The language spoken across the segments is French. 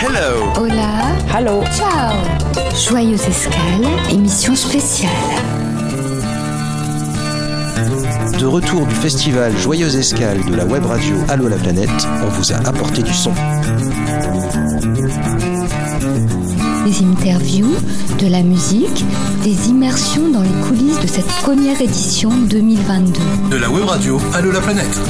Hello. Hola. Hello. Ciao. Joyeuse escale, émission spéciale. De retour du festival Joyeuse Escale de la web radio Allo la planète, on vous a apporté du son. Des interviews, de la musique, des immersions dans les coulisses de cette première édition 2022. De la web radio Allo la planète.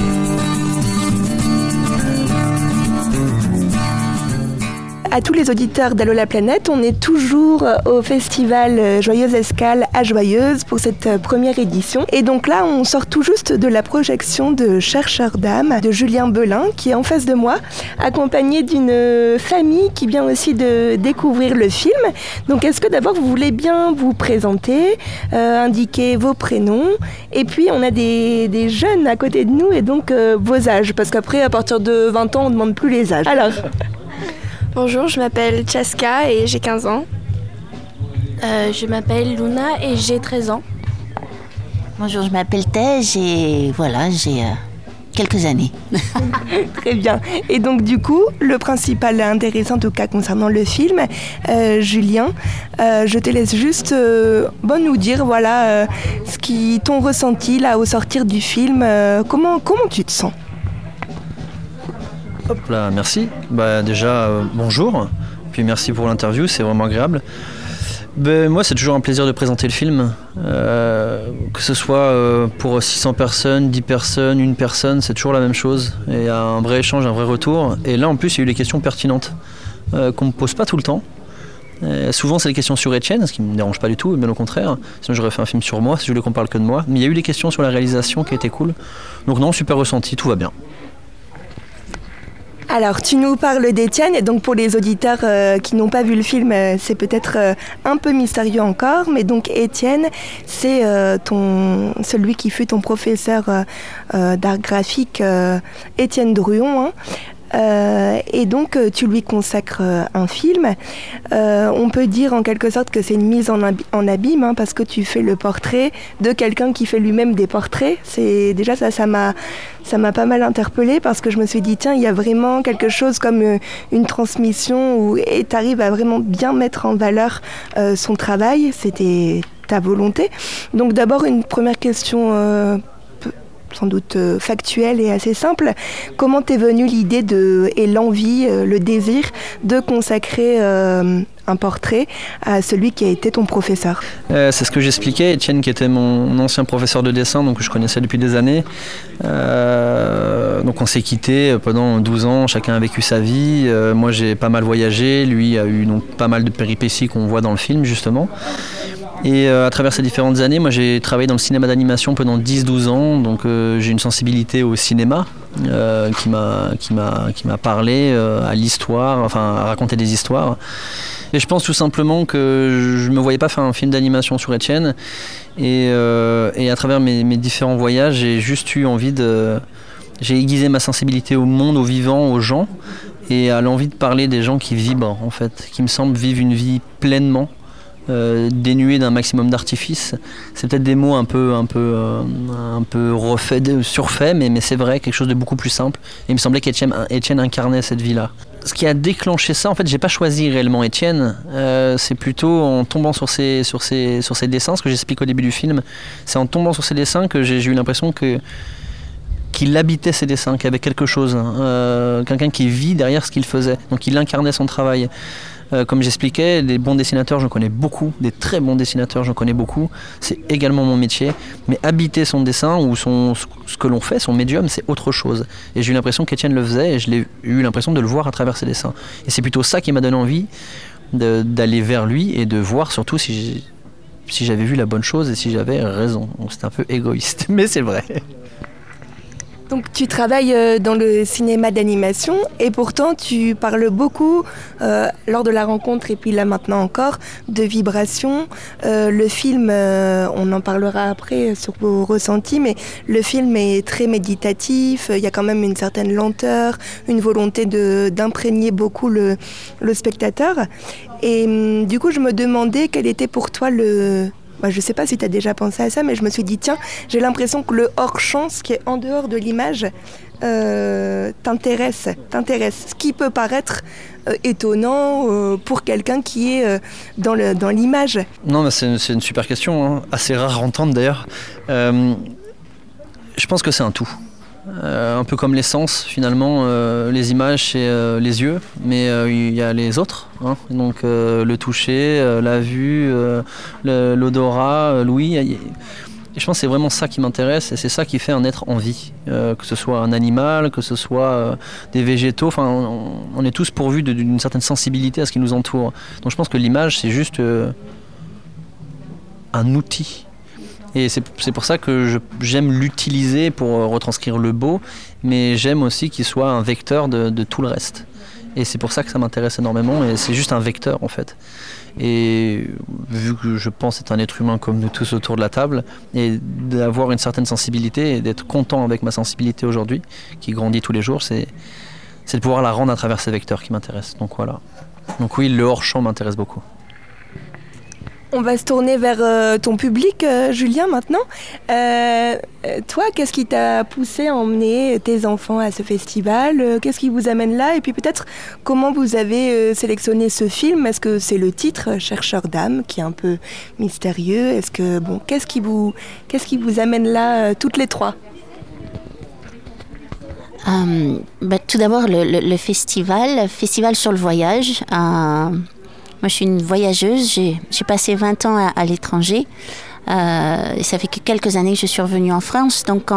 À tous les auditeurs d'Allo la planète. On est toujours au festival Joyeuse Escale à Joyeuse pour cette première édition. Et donc là, on sort tout juste de la projection de Chercheur d'âme de Julien Belin qui est en face de moi, accompagné d'une famille qui vient aussi de découvrir le film. Donc est-ce que d'abord vous voulez bien vous présenter, euh, indiquer vos prénoms? Et puis on a des, des, jeunes à côté de nous et donc euh, vos âges parce qu'après à partir de 20 ans on ne demande plus les âges. Alors Bonjour, je m'appelle Chaska et j'ai 15 ans. Euh, je m'appelle Luna et j'ai 13 ans. Bonjour, je m'appelle Tej et voilà, j'ai euh, quelques années. Très bien. Et donc du coup, le principal intéressant en tout cas concernant le film, euh, Julien, je te laisse juste bon, nous dire voilà ce qui t'ont ressenti là au sortir du film. comment, comment tu te sens? Hop là, merci. Bah, déjà, euh, bonjour. Puis merci pour l'interview, c'est vraiment agréable. Ben, moi, c'est toujours un plaisir de présenter le film. Euh, que ce soit euh, pour 600 personnes, 10 personnes, une personne, c'est toujours la même chose. Et il y a un vrai échange, un vrai retour. Et là, en plus, il y a eu des questions pertinentes qu'on ne me pose pas tout le temps. souvent, c'est des questions sur Etienne, ce qui ne me dérange pas du tout, bien au contraire. Sinon, j'aurais fait un film sur moi si je voulais qu'on parle que de moi. Mais il y a eu des questions sur la réalisation qui étaient cool. Donc, non, super ressenti, tout va bien. Alors, tu nous parles d'Étienne, et donc pour les auditeurs euh, qui n'ont pas vu le film, euh, c'est peut-être euh, un peu mystérieux encore, mais donc Étienne, c'est ton celui qui fut ton professeur d'art graphique, Étienne Druon. Hein. Euh, et donc euh, tu lui consacres euh, un film. on peut dire en quelque sorte que c'est une mise en, abîme hein, parce que tu fais le portrait de quelqu'un qui fait lui-même des portraits. C'est déjà ça, ça m'a ça m'a pas mal interpellée parce que je me suis dit tiens il y a vraiment quelque chose comme une transmission où et arrives à vraiment bien mettre en valeur son travail. C'était ta volonté. Donc d'abord une première question sans doute euh, factuel et assez simple. Comment t'es venue l'idée et l'envie, euh, le désir de consacrer euh, un portrait à celui qui a été ton professeur? C'est ce que j'expliquais. Étienne, qui était mon ancien professeur de dessin, donc que je connaissais depuis des années. donc on s'est quitté pendant 12 ans, chacun a vécu sa vie. moi j'ai pas mal voyagé, lui a eu donc, pas mal de péripéties qu'on voit dans le film justement. Et euh, à travers ces différentes années, moi j'ai travaillé dans le cinéma d'animation pendant 10-12 ans, donc euh, j'ai une sensibilité au cinéma euh, qui m'a parlé à l'histoire, enfin à raconter des histoires. Et je pense tout simplement que je me voyais pas faire un film d'animation sur Etienne. Et, et à travers mes, mes différents voyages, j'ai juste eu envie de j'ai aiguisé ma sensibilité au monde, aux vivants, aux gens, et à l'envie de parler des gens qui vibrent en fait, qui me semblent vivre une vie pleinement euh, dénué d'un maximum d'artifice. C'est peut-être des mots un peu, un peu, euh, un peu surfaits, mais, mais c'est vrai, quelque chose de beaucoup plus simple. Et il me semblait qu'Étienne incarnait cette vie-là. Ce qui a déclenché ça, en fait, j'ai pas choisi réellement Étienne. Euh, c'est plutôt en tombant sur ces, sur ces, sur ces dessins, ce que j'explique au début du film. C'est en tombant sur ces dessins que j'ai eu l'impression que qu'il habitait ses dessins, qu'il avait quelque chose, hein. quelqu'un qui vit derrière ce qu'il faisait. Donc il incarnait son travail. Euh, comme j'expliquais, des bons dessinateurs, j'en connais beaucoup, des très bons dessinateurs, j'en connais beaucoup. C'est également mon métier. Mais habiter son dessin ou son, ce que l'on fait, son médium, c'est autre chose. Et j'ai eu l'impression qu'Étienne le faisait et je l'ai eu l'impression de le voir à travers ses dessins. Et c'est plutôt ça qui m'a donné envie d'aller vers lui et de voir surtout si j'avais vu la bonne chose et si j'avais raison. C'est un peu égoïste, mais c'est vrai. Donc tu travailles euh, dans le cinéma d'animation et pourtant tu parles beaucoup euh, lors de la rencontre et puis là maintenant encore de vibrations. Euh, le film, on en parlera après sur vos ressentis, mais le film est très méditatif, il y a quand même une certaine lenteur, une volonté d'imprégner beaucoup le, le spectateur. Et hum, du coup je me demandais quel était pour toi le, je ne sais pas si tu as déjà pensé à ça, mais je me suis dit, tiens, j'ai l'impression que le hors-champ, ce qui est en dehors de l'image, euh, t'intéresse. Ce qui peut paraître euh, étonnant euh, pour quelqu'un qui est dans le dans l'image. Non, mais c'est une, super question, hein. assez rare à entendre d'ailleurs. Je pense que c'est un tout. Euh, un peu comme l'essence, finalement, euh, les images c'est euh, les yeux, mais il y a les autres. hein. Donc le toucher, la vue, l'odorat, l'ouïe. Et je pense que c'est vraiment ça qui m'intéresse et c'est ça qui fait un être en vie. Que ce soit un animal, que ce soit des végétaux, enfin, on, est tous pourvus d'une certaine sensibilité à ce qui nous entoure. Donc je pense que l'image, c'est juste un outil. Et c'est pour ça que j'aime l'utiliser pour euh, retranscrire le beau, mais j'aime aussi qu'il soit un vecteur de, tout le reste. Et c'est pour ça que ça m'intéresse énormément, et c'est juste un vecteur en fait. Et vu que je pense être un être humain comme nous tous autour de la table, et d'avoir une certaine sensibilité, et d'être content avec ma sensibilité aujourd'hui, qui grandit tous les jours, c'est de pouvoir la rendre à travers ces vecteurs qui m'intéressent. Donc voilà. Donc oui, le hors-champ m'intéresse beaucoup. On va se tourner vers euh, ton public, euh, Julien, maintenant. Euh, toi, qu'est-ce qui t'a poussé à emmener tes enfants à ce festival? Qu'est-ce qui vous amène là? Et puis peut-être comment vous avez sélectionné ce film? Est-ce que c'est le titre, Chercheur d'âme, qui est un peu mystérieux? Est-ce que bon, qu'est-ce qui vous, qu'est-ce qui vous amène là, toutes les trois? Bah, tout d'abord, le, le- festival, festival sur le voyage. Moi, je suis une voyageuse. J'ai passé 20 ans à, l'étranger. Euh, et ça fait que quelques années que je suis revenue en France. Donc,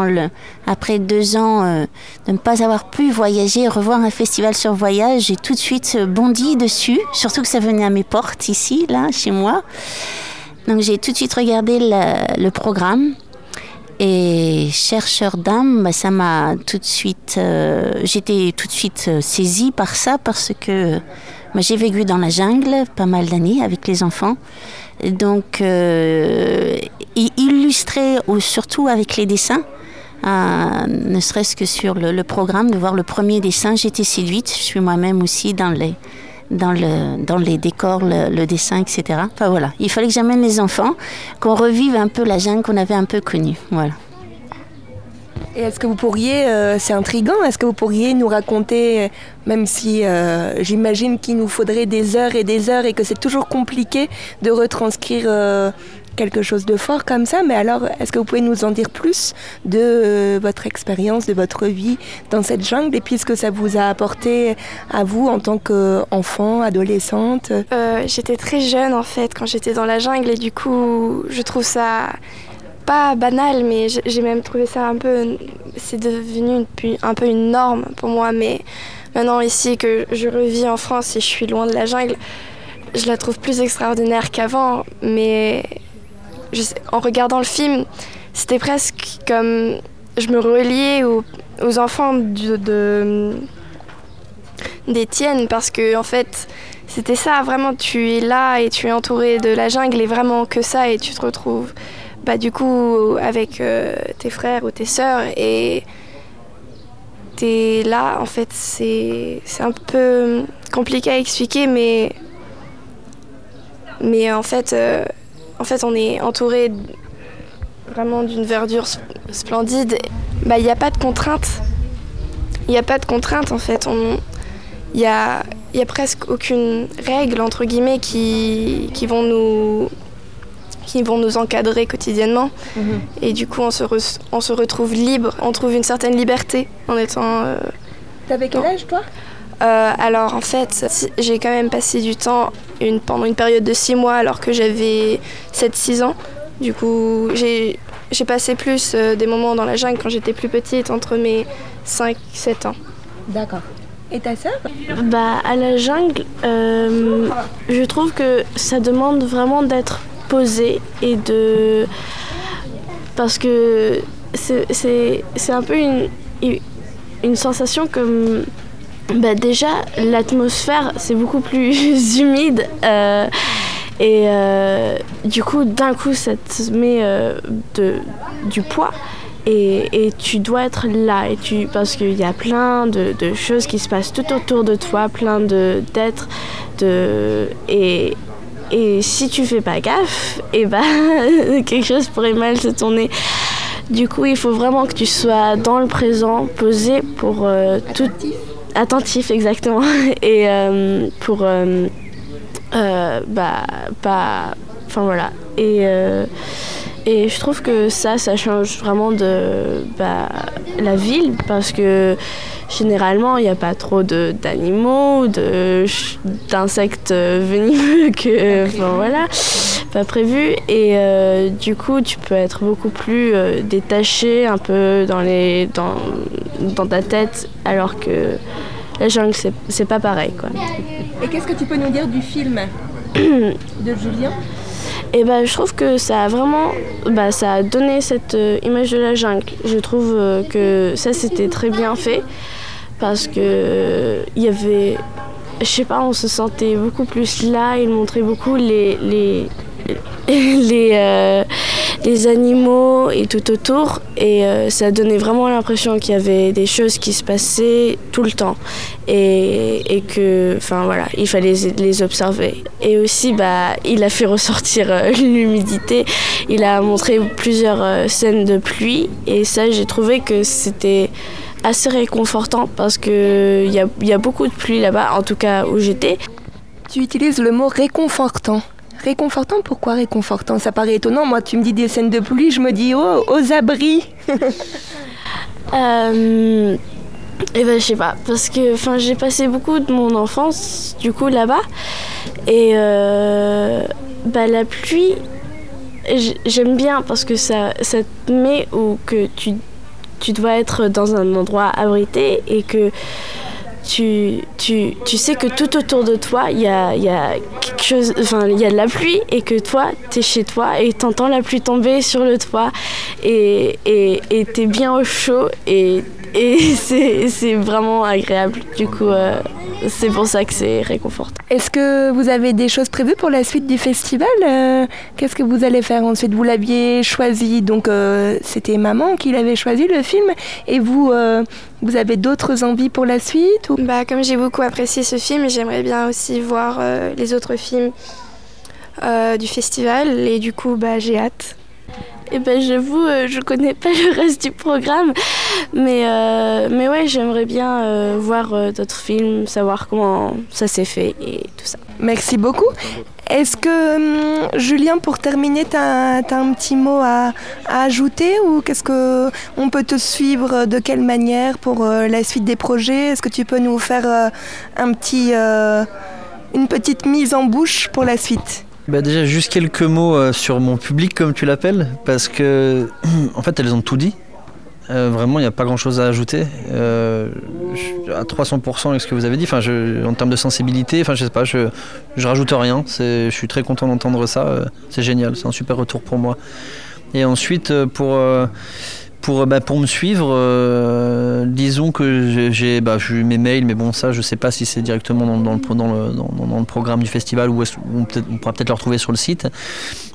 après deux ans euh, de ne pas avoir pu voyager, revoir un festival sur voyage, j'ai tout de suite euh, bondi dessus. Surtout que ça venait à mes portes ici, là, chez moi. Donc, j'ai tout de suite regardé le, programme. Et chercheur d'âme, bah, ça m'a tout de suite, j'étais tout de suite saisie par ça parce que moi, j'ai vécu dans la jungle pas mal d'années avec les enfants. Donc, euh, illustrer surtout avec les dessins, euh, ne serait-ce que sur le, le programme, de voir le premier dessin, j'étais séduite. Je suis moi-même aussi dans les, dans, le, dans les décors, le, le dessin, etc. Enfin voilà, il fallait que j'amène les enfants, qu'on revive un peu la jungle qu'on avait un peu connue. Voilà. Et est-ce que vous pourriez, euh, c'est intriguant, est-ce que vous pourriez nous raconter, même si euh, j'imagine qu'il nous faudrait des heures et des heures et que c'est toujours compliqué de retranscrire euh, quelque chose de fort comme ça, mais alors est-ce que vous pouvez nous en dire plus de euh, votre expérience, de votre vie dans cette jungle et puis ce que ça vous a apporté à vous en tant qu'enfant, adolescente? Euh, j'étais très jeune en fait quand j'étais dans la jungle et du coup je trouve ça pas banal mais j'ai même trouvé ça un peu c'est devenu un peu une norme pour moi mais maintenant ici que je revis en France et je suis loin de la jungle je la trouve plus extraordinaire qu'avant mais en regardant le film c'était presque comme je me reliais aux, enfants de d'Étienne parce que en fait c'était ça vraiment tu es là et tu es entouré de la jungle et vraiment que ça et tu te retrouves bah du coup avec euh, tes frères ou tes sœurs et t'es là en fait c'est un peu compliqué à expliquer mais mais en fait euh, en fait on est entouré vraiment d'une verdure sp- splendide. Bah il n'y a pas de contraintes. Il n'y a pas de contraintes en fait. Il y a, y a presque aucune règle entre guillemets qui, qui vont nous qui vont nous encadrer quotidiennement et du coup on se, re- on se retrouve libre on trouve une certaine liberté en étant euh, T'avais quel âge toi? Euh, alors en fait, j'ai quand même passé du temps une, pendant une période de 6 mois alors que j'avais 7-6 ans. Du coup, j'ai j'ai passé plus euh, des moments dans la jungle quand j'étais plus petite, entre mes 5-7 ans. D'accord. Et ta sœur? Bah, à la jungle, euh, je trouve que ça demande vraiment d'être posé et de. Parce que c'est un peu une, une sensation comme. Bah, déjà, l'atmosphère, c'est beaucoup plus humide. euh, et euh, du coup, d'un coup, ça te met euh, de, du poids. Et, et tu dois être là et tu parce qu'il y a plein de, de choses qui se passent tout autour de toi plein de d'êtres de et et si tu fais pas gaffe et ben quelque chose pourrait mal se tourner Du coup, il faut vraiment que tu sois dans le présent, posé pour tout. Attentif, exactement. Et pour. bah, pas. Enfin voilà. Et. Et je trouve que ça, ça change vraiment de bah, la ville parce que généralement, il n'y a pas trop d'animaux, d'insectes venimeux que, enfin, voilà, pas prévu. Et euh, du coup, tu peux être beaucoup plus euh, détaché un peu dans, les, dans, dans ta tête, alors que la jungle, c'est pas pareil. Quoi. Et qu'est-ce que tu peux nous dire du film de Julien? Et ben, je trouve que ça a vraiment bah, ça a donné cette euh, image de la jungle. Je trouve que ça c'était très bien fait parce que il y avait je sais pas on se sentait beaucoup plus là il montrait beaucoup les les les, euh, les animaux et tout autour. Et euh, ça donnait vraiment l'impression qu'il y avait des choses qui se passaient tout le temps. Et, que enfin voilà il fallait les observer. Et aussi bah il a fait ressortir euh, l'humidité. Il a montré plusieurs scènes de pluie. Et ça j'ai trouvé que c'était assez réconfortant parce qu'il y a, y a beaucoup de pluie là-bas, en tout cas où j'étais. Tu utilises le mot réconfortant. Réconfortant, pourquoi réconfortant? Ça paraît étonnant. Moi, tu me dis des scènes de pluie, je me dis oh, aux abris. euh, et ben, je sais pas, parce que j'ai passé beaucoup de mon enfance du coup là-bas. Et euh, bah, la pluie, j'aime bien parce que ça, ça te met ou que tu tu dois être dans un endroit abrité et que tu, sais que tout autour de toi, il y a de la pluie et que toi, tu es chez toi et tu entends la pluie tomber sur le toit et tu es bien au chaud et et c'est vraiment agréable. Du coup, euh, c'est pour ça que c'est réconfortant. Est-ce que vous avez des choses prévues pour la suite du festival euh, Qu'est-ce que vous allez faire ensuite? Vous l'aviez choisi, donc euh, c'était maman qui l'avait choisi le film, et vous, vous avez d'autres envies pour la suite ou... bah, Comme j'ai beaucoup apprécié ce film, j'aimerais bien aussi voir les autres films du festival, et du coup, bah, j'ai hâte. Eh ben j'avoue, euh, je connais pas le reste du programme, mais euh, mais ouais, j'aimerais bien euh, voir d'autres films, savoir comment ça s'est fait et tout ça. Merci beaucoup. Est-ce que hum, Julien, pour terminer, tu as, un petit mot à, ajouter ou qu'est-ce que on peut te suivre de quelle manière pour la suite des projets? Est-ce que tu peux nous faire un petit, une petite mise en bouche pour la suite? Bah déjà juste quelques mots euh, sur mon public comme tu l'appelles parce que en fait elles ont tout dit. Euh, vraiment il n'y a pas grand chose à ajouter. Euh, à 300% avec ce que vous avez dit. En termes de sensibilité, enfin je sais pas, je, je rajoute rien. Je suis très content d'entendre ça. c'est génial, c'est un super retour pour moi. Et ensuite pour pour, bah, pour me suivre, euh, disons que j'ai bah, eu mes mails, mais bon, ça, je sais pas si c'est directement dans, le, dans, le, dans, le, programme du festival ou on, on, pourra peut-être le retrouver sur le site.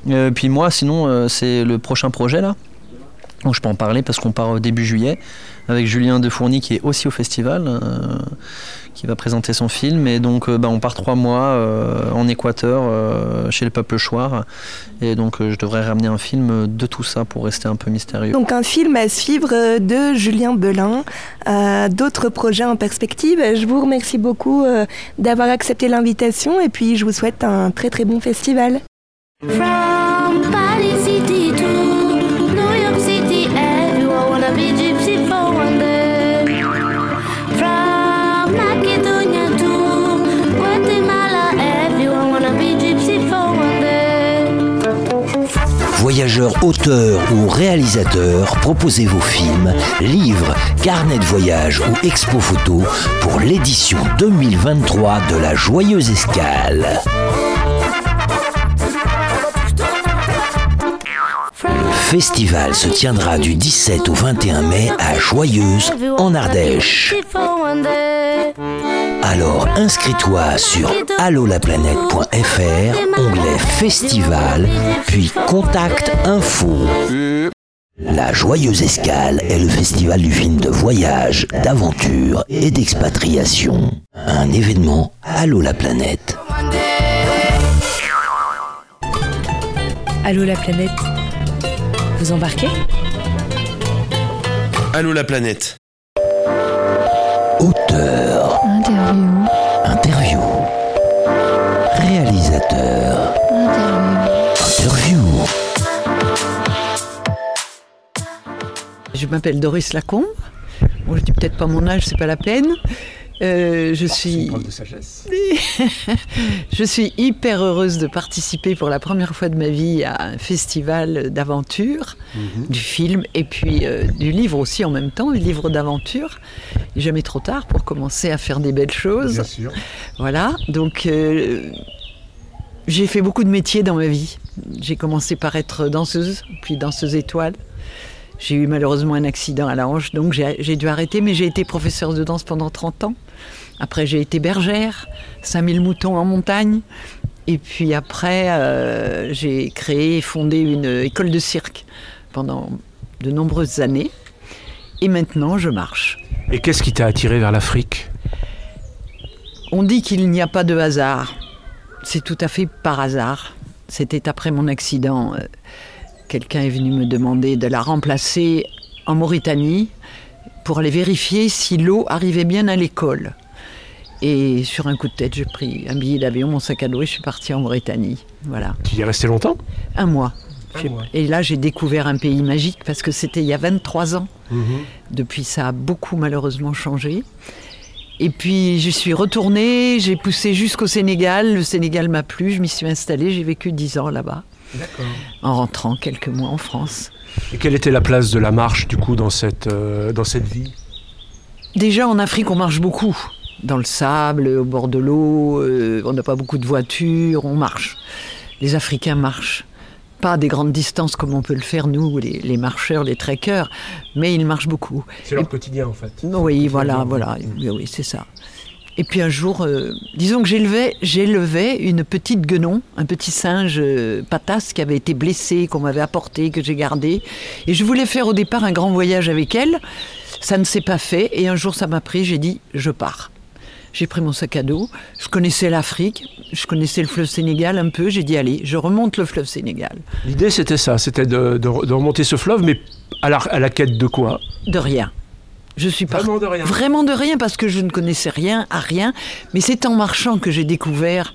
Euh, puis moi, sinon, euh, c'est le prochain projet là. Donc je peux en parler parce qu'on part début juillet avec Julien Defourny qui est aussi au festival qui va présenter son film. Et donc, euh, bah, on part trois mois euh, en Équateur, euh, chez le peuple Chouard. Et donc, je devrais ramener un film de tout ça pour rester un peu mystérieux. Donc, un film à suivre de Julien Belin. D'autres projets en perspective. Je vous remercie beaucoup d'avoir accepté l'invitation et puis je vous souhaite un très très bon festival. Voyageurs, auteurs ou réalisateurs, proposez vos films, livres, carnets de voyage ou expo photo pour l'édition 2023 de la Joyeuse Escale. Le festival se tiendra du 17 au 21 mai à Joyeuse, en Ardèche. Alors inscris-toi sur allolaplanète.fr, onglet Festival, puis Contact Info. La Joyeuse Escale est le festival du film de voyage, d'aventure et d'expatriation. Un événement Allo la planète. Allô la planète. Vous embarquez? Allô la planète. Auteur. Interview. Interview. Réalisateur. Interview. Je m'appelle Doris Lacombe. Bon, je dis peut-être pas mon âge, c'est pas la peine. Euh, je suis. de sagesse. je suis hyper heureuse de participer pour la première fois de ma vie à un festival d'aventure, Mhm. du film et puis euh, du livre aussi en même temps, du livre d'aventure. Jamais trop tard pour commencer à faire des belles choses. Bien sûr. Voilà, donc euh, j'ai fait beaucoup de métiers dans ma vie. J'ai commencé par être danseuse, puis danseuse étoile. J'ai eu malheureusement un accident à la hanche, donc j'ai dû arrêter, mais j'ai été professeure de danse pendant 30 ans. Après, j'ai été bergère, 5000 moutons en montagne. Et puis après, euh, j'ai créé et fondé une école de cirque pendant de nombreuses années. Et maintenant, je marche. Et qu'est-ce qui t'a attiré vers l'Afrique? On dit qu'il n'y a pas de hasard. C'est tout à fait par hasard. C'était après mon accident. euh, Quelqu'un est venu me demander de la remplacer en Mauritanie pour aller vérifier si l'eau arrivait bien à l'école. Et sur un coup de tête, j'ai pris un billet d'avion, mon sac à dos et je suis partie en Mauritanie. Voilà. Tu y es resté longtemps? Un mois. Un J'ai- mois. Et là, j'ai découvert un pays magique parce que c'était il y a 23 ans. Mhm. Depuis, ça a beaucoup malheureusement changé. Et puis, je suis retournée, j'ai poussé jusqu'au Sénégal. Le Sénégal m'a plu, je m'y suis installée, j'ai vécu 10 ans là-bas, D'accord. en rentrant quelques mois en France. Et quelle était la place de la marche, du coup, dans cette, euh, dans cette vie? Déjà, en Afrique, on marche beaucoup. Dans le sable, au bord de l'eau, euh, on n'a pas beaucoup de voitures, on marche. Les Africains marchent. Pas à des grandes distances comme on peut le faire, nous, les, les marcheurs, les trekkers, mais ils marchent beaucoup. C'est leur quotidien, en fait. Oui, voilà, voilà, oui, oui, c'est ça. Et puis un jour, euh, disons que j'élevais, j'élevais une petite guenon, un petit singe euh, patasse qui avait été blessé, qu'on m'avait apporté, que j'ai gardé. Et je voulais faire au départ un grand voyage avec elle. Ça ne s'est pas fait. Et un jour, ça m'a pris, j'ai dit, je pars. J'ai pris mon sac à dos. Je connaissais l'Afrique, je connaissais le fleuve Sénégal un peu. J'ai dit, allez, je remonte le fleuve Sénégal. L'idée, c'était ça, c'était de, de- de remonter ce fleuve, mais à la, à la quête de quoi? De rien. Je suis pas Vraiment de rien. Vraiment de rien parce que je ne connaissais rien à rien. Mais c'est en marchant que j'ai découvert,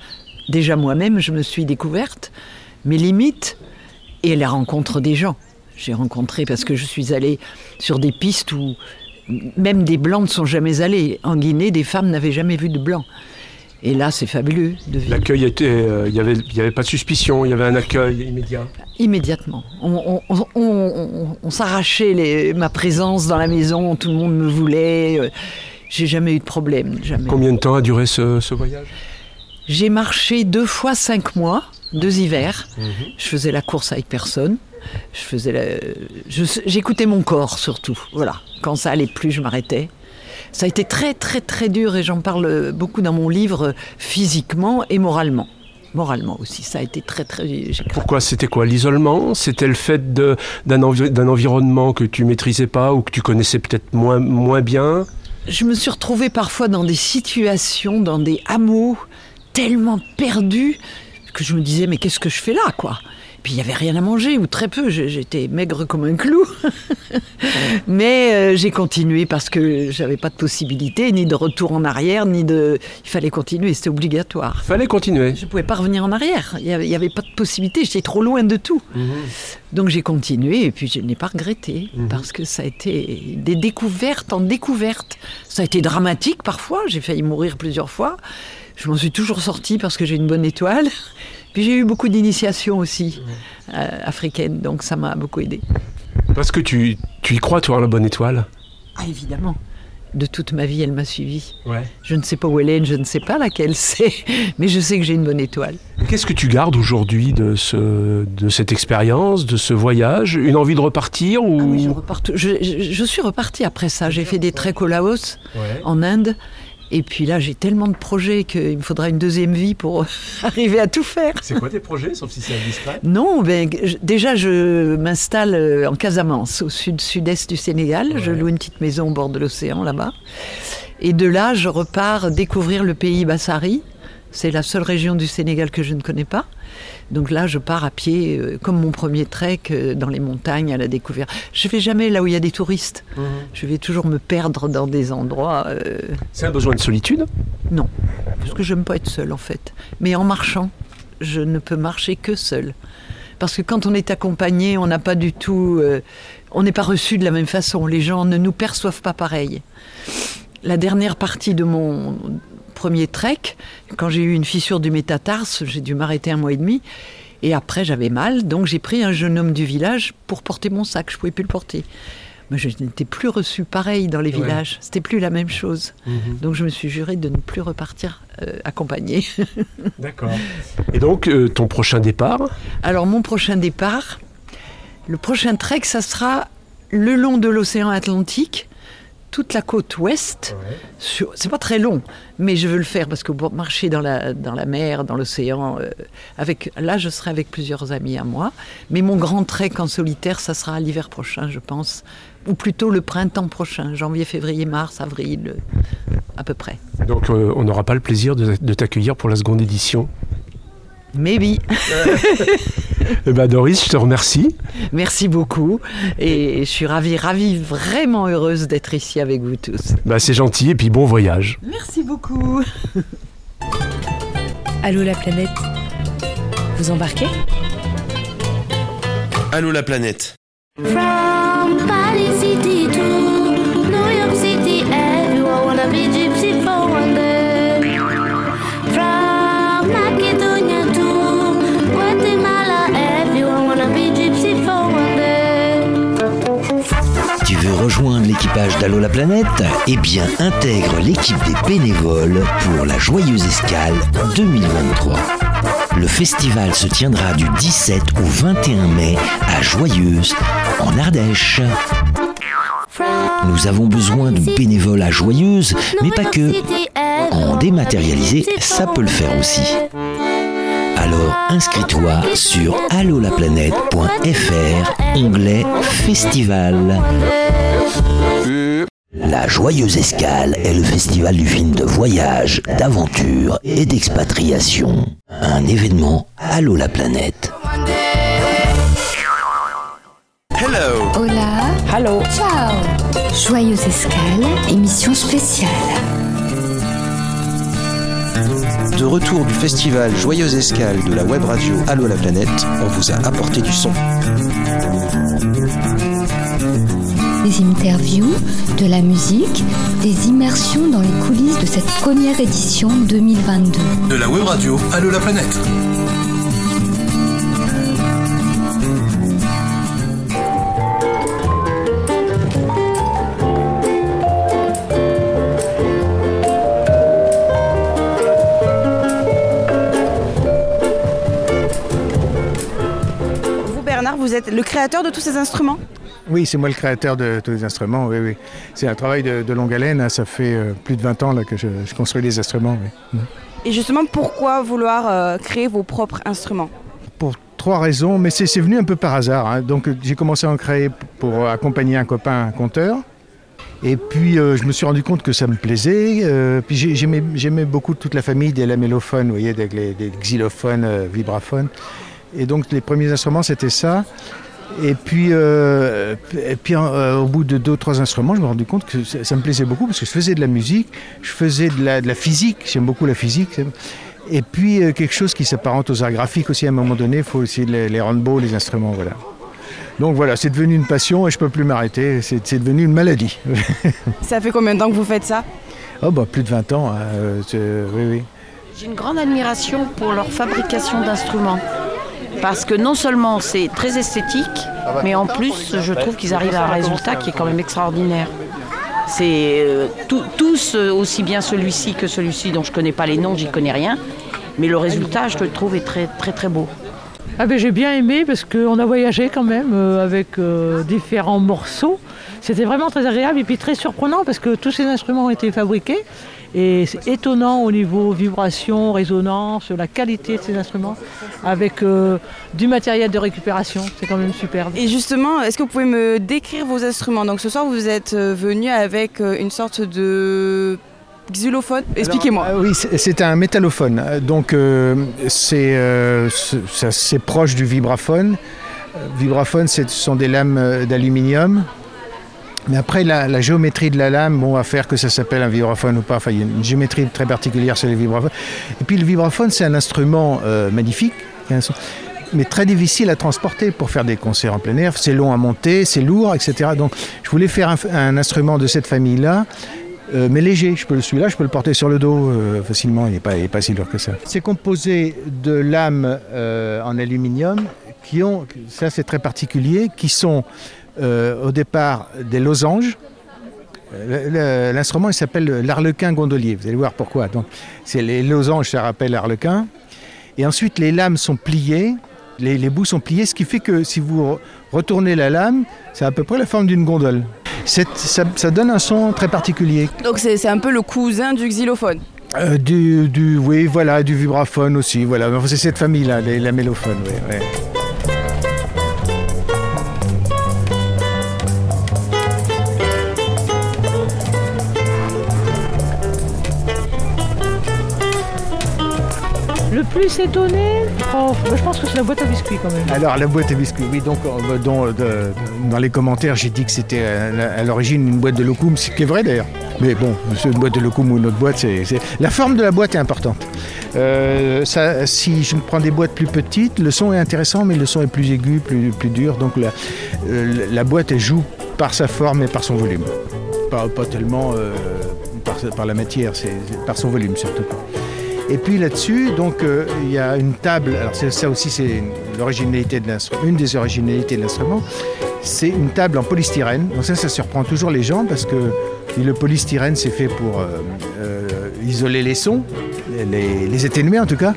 déjà moi-même, je me suis découverte mes limites et la rencontre des gens. J'ai rencontré parce que je suis allée sur des pistes où même des blancs ne sont jamais allés. En Guinée, des femmes n'avaient jamais vu de blancs. Et là, c'est fabuleux de vivre. L'accueil était. euh, Il n'y avait, il y avait pas de suspicion, il y avait un accueil immédiat. Immédiatement. On, on- on- on- on s'arrachait les- ma présence dans la maison, tout le monde me voulait. euh, J'ai jamais eu de problème, jamais. Combien de temps a duré ce, ce voyage? J'ai marché deux fois cinq mois, deux hivers. Je faisais la course avec personne. Je faisais la- J'écoutais mon corps surtout. Voilà. Quand ça allait plus, je m'arrêtais. Ça a été très très très dur et j'en parle beaucoup dans mon livre, physiquement et moralement. Moralement aussi, ça a été très très. Pourquoi? C'était quoi L'isolement? C'était le fait de- d'un envi- d'un environnement que tu maîtrisais pas ou que tu connaissais peut-être moins, moins bien? Je me suis retrouvée parfois dans des situations, dans des hameaux tellement perdus que je me disais mais qu'est-ce que je fais là quoi? Puis il n'y avait rien à manger ou très peu, j'étais maigre comme un clou. mais euh, j'ai continué parce que j'avais pas de possibilité, ni de retour en arrière, ni de... Il fallait continuer, c'était obligatoire. Fallait continuer. Je pouvais pas revenir en arrière, il n'y avait, il pas de possibilité, j'étais trop loin de tout. Donc j'ai continué et puis je n'ai pas regretté parce que ça a été des découvertes en découvertes. Ça a été dramatique parfois, j'ai failli mourir plusieurs fois. Je m'en suis toujours sortie parce que j'ai une bonne étoile. Puis j'ai eu beaucoup d'initiations aussi euh, africaines, donc ça m'a beaucoup aidé. Parce que tu, tu y crois, toi, en la bonne étoile? Ah évidemment, de toute ma vie elle m'a suivi. Ouais. Je ne sais pas où elle est, je ne sais pas laquelle c'est, mais je sais que j'ai une bonne étoile. Qu'est-ce que tu gardes aujourd'hui de, ce, de cette expérience, de ce voyage? Une envie de repartir ou... Ah oui, je, repars tout- je- je- je suis repartie après ça. J'ai fait des treks au Laos, Ouais. en Inde. Et puis là, j'ai tellement de projets qu'il me faudra une deuxième vie pour arriver à tout faire. C'est quoi tes projets, sauf si c'est indiscret? Non, ben, je- déjà, je m'installe euh, en Casamance, au sud-sud-est du Sénégal. Je loue une petite maison au bord de l'océan, là-bas. Et de là, je repars découvrir le pays Bassari, C'est la seule région du Sénégal que je ne connais pas. Donc là, je pars à pied, euh, comme mon premier trek, euh, dans les montagnes, à la découverte. Je vais jamais là où il y a des touristes. Mhm. Je vais toujours me perdre dans des endroits. euh, C'est un besoin de solitude Non, parce que je n'aime pas être seule en fait. Mais en marchant, je ne peux marcher que seule. Parce que quand on est accompagné, on n'a pas du tout. euh, on n'est pas reçu de la même façon. Les gens ne nous perçoivent pas pareil. La dernière partie de mon premier trek, quand j'ai eu une fissure du métatarse, j'ai dû m'arrêter un mois et demi. Et après, j'avais mal, donc j'ai pris un jeune homme du village pour porter mon sac. Je pouvais plus le porter. Mais je n'étais plus reçu pareil dans les Ouais. villages. C'était plus la même chose. Mhm. Donc je me suis juré de ne plus repartir euh, accompagnée. D'accord. Et donc, euh, ton prochain départ? Alors mon prochain départ, le prochain trek, ça sera le long de l'océan Atlantique, toute la côte ouest. Sur- C'est pas très long, mais je veux le faire parce que pour marcher dans la, dans la mer, dans l'océan, euh, avec là je serai avec plusieurs amis à moi. Mais mon grand trek en solitaire, ça sera l'hiver prochain, je pense, ou plutôt le printemps prochain, janvier, février, mars, avril, euh, à peu près. Donc, euh, on n'aura pas le plaisir de, de t'accueillir pour la seconde édition. Maybe. Eh ben, Doris, je te remercie. Merci beaucoup et je suis ravie, ravie, vraiment heureuse d'être ici avec vous tous. Bah, c'est gentil et puis bon voyage. Merci beaucoup. Allô la planète Vous embarquez? Allô la planète. L'équipage d'Allo la planète Eh bien, intègre l'équipe des bénévoles pour la Joyeuse Escale 2023. Le festival se tiendra du 17 au 21 mai à Joyeuse, en Ardèche. Nous avons besoin de bénévoles à Joyeuse, mais pas que. En dématérialisé, ça peut le faire aussi. Alors inscris-toi sur allolaplanète.fr, onglet Festival. La Joyeuse Escale est le festival du film de voyage, d'aventure et d'expatriation. Un événement Allo la planète. Hello. Hola. Hello. Ciao. Joyeuse escale, émission spéciale. De retour du festival Joyeuse Escale de la web radio Allo la planète, on vous a apporté du son. Des interviews, de la musique, des immersions dans les coulisses de cette première édition 2022. De la web radio Allô la planète. Vous, Bernard, vous êtes le créateur de tous ces instruments? Oui, c'est moi le créateur de tous les instruments, oui, oui. C'est un travail de, de longue haleine, hein. ça fait euh, plus de 20 ans là, que je, je construis les instruments. oui. Et justement, pourquoi vouloir euh, créer vos propres instruments? Pour trois raisons, mais c'est venu un peu par hasard. hein. Donc euh, j'ai commencé à en créer pour accompagner un copain, un conteur. Et puis euh, je me suis rendu compte que ça me plaisait. euh, puis j'ai- j'aimais beaucoup toute la famille des lamellophones, vous voyez, des xylophones, euh, vibraphones. Et donc les premiers instruments, c'était ça. Et puis, euh, et puis euh, au bout de deux ou trois instruments, je me suis rendu compte que ça, ça me plaisait beaucoup parce que je faisais de la musique, je faisais de la, de la physique, j'aime beaucoup la physique. Et puis euh, quelque chose qui s'apparente aux arts graphiques aussi à un moment donné, il faut aussi les, les rendre beaux, les instruments, voilà. Donc voilà, c'est devenu une passion et je ne peux plus m'arrêter, c'est devenu une maladie. Ça fait combien de temps que vous faites ça? Oh bah plus de 20 ans, hein, euh, oui oui. J'ai une grande admiration pour leur fabrication d'instruments. Parce que non seulement c'est très esthétique, mais en plus, je trouve qu'ils arrivent à un résultat qui est quand même extraordinaire. C'est euh, tout- tous, euh, aussi bien celui-ci que celui-ci, dont je connais pas les noms, j'y connais rien. Mais le résultat, je le trouve, est très très très beau. Ah ben, j'ai bien aimé parce qu'on a voyagé quand même euh, avec euh, différents morceaux. C'était vraiment très agréable et puis très surprenant parce que tous ces instruments ont été fabriqués et c'est étonnant au niveau vibration, résonance, la qualité de ces instruments avec euh, du matériel de récupération. C'est quand même superbe. Et justement, est-ce que vous pouvez me décrire vos instruments? Donc ce soir, vous êtes euh, venu avec euh, une sorte de xylophone. Expliquez-moi. Euh, oui, c'est un métallophone. Donc, euh, c'est euh, proche du vibraphone. Vibraphone, ce sont des lames euh, d'aluminium. Mais après, la, géométrie de la lame, bon, va faire que ça s'appelle un vibraphone ou pas. Il y a une géométrie très particulière sur les vibraphones. Et puis, le vibraphone, c'est un instrument euh, magnifique, son- mais très difficile à transporter pour faire des concerts en plein air. C'est long à monter, c'est lourd, etc. Donc, je voulais faire un, instrument de cette famille-là, euh, mais léger. Je peux, celui-là, je peux le porter sur le dos euh, facilement. Il n'est pas, pas si lourd que ça. C'est composé de lames en aluminium qui ont, ça c'est très particulier, qui sont euh, au départ des losanges. Euh, L'instrument il s'appelle l'arlequin gondolier. Vous allez voir pourquoi. Donc, c'est les losanges, ça rappelle l'arlequin. Et ensuite, les lames sont pliées, les, les bouts sont pliés, ce qui fait que si vous re- retournez la lame, c'est à peu près la forme d'une gondole. Ça, ça donne un son très particulier. Donc c'est un peu le cousin du xylophone. Euh, du, du- oui, voilà, du vibraphone aussi. Voilà, c'est cette famille-là, les- la mélophone. Plus étonné, oh, bah, je pense que c'est la boîte à biscuits quand même. Alors la boîte à biscuits, oui, donc euh, dans, de- de- dans les commentaires j'ai dit que c'était euh, à l'origine une boîte de locum, ce qui est vrai d'ailleurs. Mais bon, c'est une boîte de locum ou une autre boîte, c'est, c'est- la forme de la boîte est importante. Euh, ça, si je prends des boîtes plus petites, le son est intéressant, mais le son est plus aigu, plus, plus dur, donc la, euh, la boîte elle joue par sa forme et par son volume. Pas, pas tellement euh, par, par la matière, c'est, c'est par son volume surtout. Et puis là-dessus, donc euh, il y a une table. Alors ça aussi, c'est l'originalité de l'instrument. Une des originalités de l'instrument, c'est une table en polystyrène. Donc ça, ça surprend toujours les gens parce que le polystyrène, c'est fait pour euh, euh, isoler les sons, les, les atténuer en tout cas.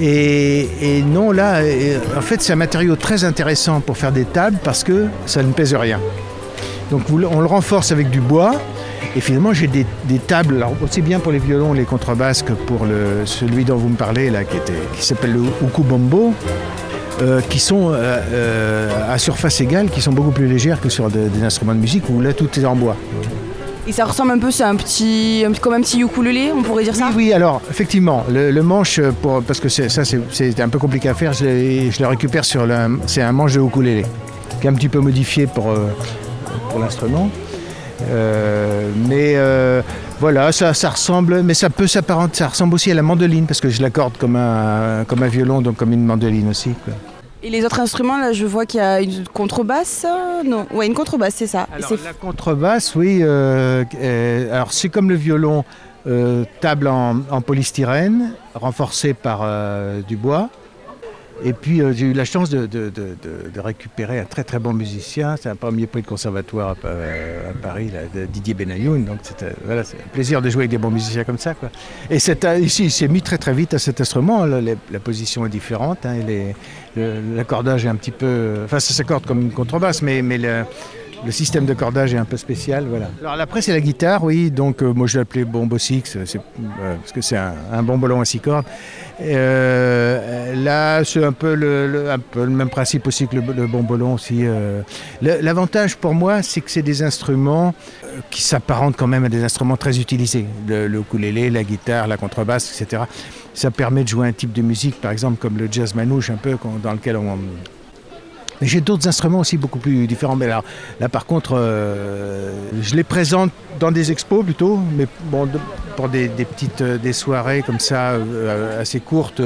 Et, non, là, en fait, c'est un matériau très intéressant pour faire des tables parce que ça ne pèse rien. Donc on le renforce avec du bois. Et finalement, j'ai des, des tables, alors, aussi bien pour les violons, les contrebasses que pour le, celui dont vous me parlez, là, qui, était, qui s'appelle le Ukubombo, euh, qui sont euh, euh, à surface égale, qui sont beaucoup plus légères que sur de- des instruments de musique où là, tout est en bois. Et ça ressemble un peu, c'est un petit, comme un petit ukulélé, on pourrait dire ça? Oui, alors, effectivement, le, le manche, pour, parce que ça, c'est- un peu compliqué à faire, je, le récupère sur le. C'est un manche de ukulélé, qui est un petit peu modifié pour, pour l'instrument. Euh, mais euh, voilà, ça, ça ressemble, mais ça peut s'apparenter, ça ressemble aussi à la mandoline, parce que je l'accorde comme un, comme un violon, donc comme une mandoline aussi. quoi. Et les autres instruments, là, je vois qu'il y a une contrebasse. Non, ouais, une contrebasse, c'est ça. Alors, la contrebasse, oui. euh, alors c'est comme le violon, table en, en polystyrène, renforcée par du bois. Et puis euh, j'ai eu la chance de, récupérer un très très bon musicien. C'est un premier prix de conservatoire à, à Paris, Didier Benayoun. Donc c'était voilà, un plaisir de jouer avec des bons musiciens comme ça. Et euh, ici, il s'est mis très très vite à cet instrument. La position est différente. hein, l'accordage est un petit peu. Enfin, ça s'accorde comme une contrebasse, mais, mais le, le système de cordage est un peu spécial. Voilà. Alors après, c'est la guitare, oui. Donc euh, moi, je l'appelais Bombo Six, c'est, euh, parce que c'est un, un bombolon à six cordes. Euh, là, c'est un peu le, même principe aussi que le, le bombolon aussi. euh. L'avantage pour moi, c'est que c'est des instruments euh, qui s'apparentent quand même à des instruments très utilisés. Le, le ukulélé, la guitare, la contrebasse, etc. Ça permet de jouer un type de musique, par exemple comme le jazz manouche, un peu dans lequel on, mais j'ai d'autres instruments aussi beaucoup plus différents. Mais là, là par contre, euh, je les présente dans des expos plutôt, mais bon, pour des, des petites euh, des soirées comme ça, euh, assez courtes,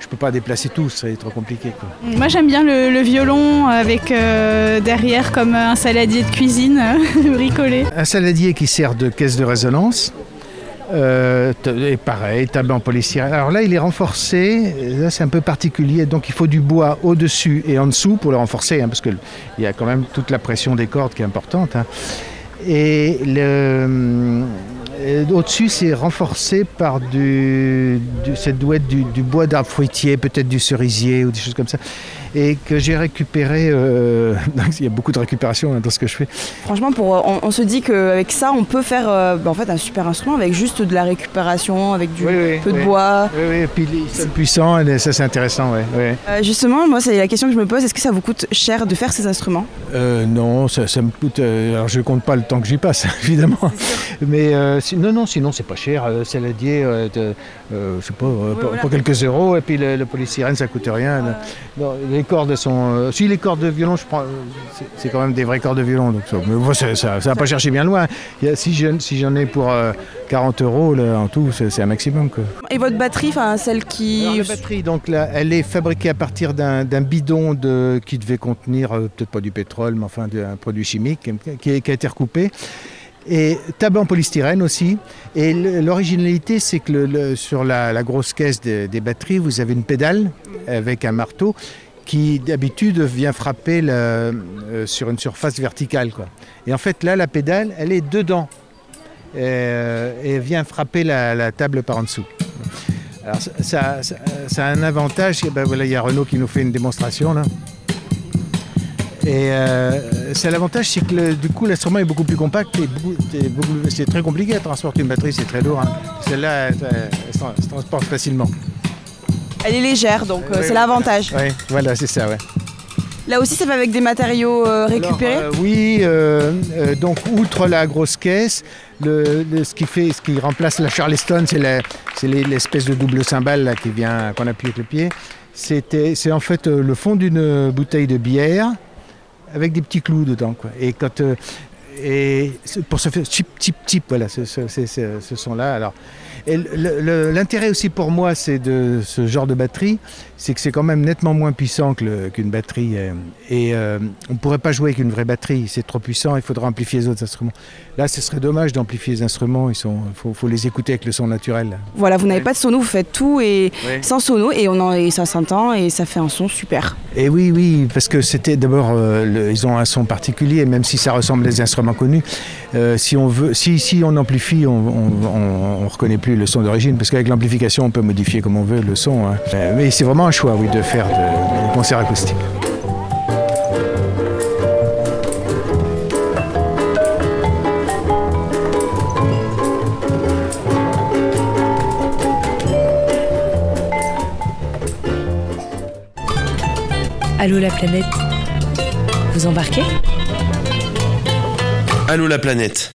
je peux pas déplacer tout, ça va trop compliqué. Quoi. Moi j'aime bien le, le violon avec euh, derrière comme un saladier de cuisine bricolé. Un saladier qui sert de caisse de résonance. Euh, et pareil, table en polystyrène. Alors là, il est renforcé. Là, c'est un peu particulier. Donc, il faut du bois au-dessus et en dessous pour le renforcer, hein, parce qu'il y a quand même toute la pression des cordes qui est importante. hein. Et euh, au-dessus, c'est renforcé par cette douette du, du bois d'arbre fruitier, peut-être du cerisier ou des choses comme ça, et que j'ai récupéré. euh, donc, il y a beaucoup de récupération hein, dans ce que je fais. Franchement, pour, euh, on, on se dit qu'avec ça, on peut faire euh, bah, en fait, un super instrument avec juste de la récupération, avec du peu de oui. bois. Oui, oui, et puis c'est puissant, et ça c'est intéressant, ouais. ouais. Euh, justement, moi, c'est la question que je me pose est-ce que ça vous coûte cher de faire ces instruments? Non, ça, ça me coûte. alors je compte pas le temps que j'y passe, évidemment. Mais si- non, non, sinon c'est pas cher. Saladier, de- euh, je sais pas, pour, voilà. pour quelques euros. Et puis le, le polystyrène, ça coûte rien. Non, les cordes sont. euh, si les cordes de violon, je prends. euh, c'est- quand même des vraies cordes de violon. Donc ça, mais bon, ça, ça, ça va pas chercher bien loin. Si j'en si ai pour euh, 40 euros là, en tout, c'est un maximum. Quoi. Et votre batterie, enfin celle qui. Alors, la batterie, donc là, elle est fabriquée à partir d'un bidon de, qui devait contenir euh, peut-être pas du pétrole, mais enfin un produit chimique qui, a été recoupé. Et tabac en polystyrène aussi. Et l'originalité, c'est que le- le- sur la, la grosse caisse des batteries, vous avez une pédale avec un marteau qui d'habitude vient frapper euh, sur une surface verticale. Quoi. Et en fait, là, la pédale, elle est dedans euh, et vient frapper la, table par en dessous. Alors ça, ça- a un avantage, eh ben voilà, il y a Renault qui nous fait une démonstration. Et euh, c'est l'avantage, c'est que du coup l'instrument est beaucoup plus compact et c'est très compliqué à transporter une batterie, c'est très lourd. hein. Celle-là, elle, se transporte facilement. Elle est légère, donc euh, Oui, c'est oui. l'avantage. Ouais, voilà, c'est ça, ouais. Là aussi, ça fait avec des matériaux euh, récupérés. Alors, euh, oui, euh, donc outre la grosse caisse, le, le- ce qui fait, ce qui remplace la Charleston, c'est l'espèce de double cymbale là, qui vient, qu'on appuie avec le pied. C'était, c'est en fait le fond d'une bouteille de bière avec des petits clous dedans, quoi. Et quand et pour se faire chip chip chip, voilà, ce, ce, ce son-là. Alors, l'intérêt aussi pour moi, c'est de ce genre de batterie, c'est que c'est quand même nettement moins puissant qu'une batterie. euh, et euh, on ne pourrait pas jouer avec une vraie batterie, c'est trop puissant, il faudra amplifier les autres instruments. Là, ce serait dommage d'amplifier les instruments, il faut, faut les écouter avec le son naturel. Voilà, vous n'avez pas de sono, vous faites tout et Ouais. sans sono et, on en, et ça s'entend et ça fait un son super. Et oui, oui, parce que c'était d'abord, euh, ils ont un son particulier, même si ça ressemble à des instruments connus. euh, si on veut, si, on amplifie, on, ne reconnaît plus le son d'origine, parce qu'avec l'amplification, on peut modifier comme on veut le son. hein. Euh, mais c'est vraiment un choix, oui, de faire de- des concerts acoustiques. Allô la planète Vous embarquez? Allô la planète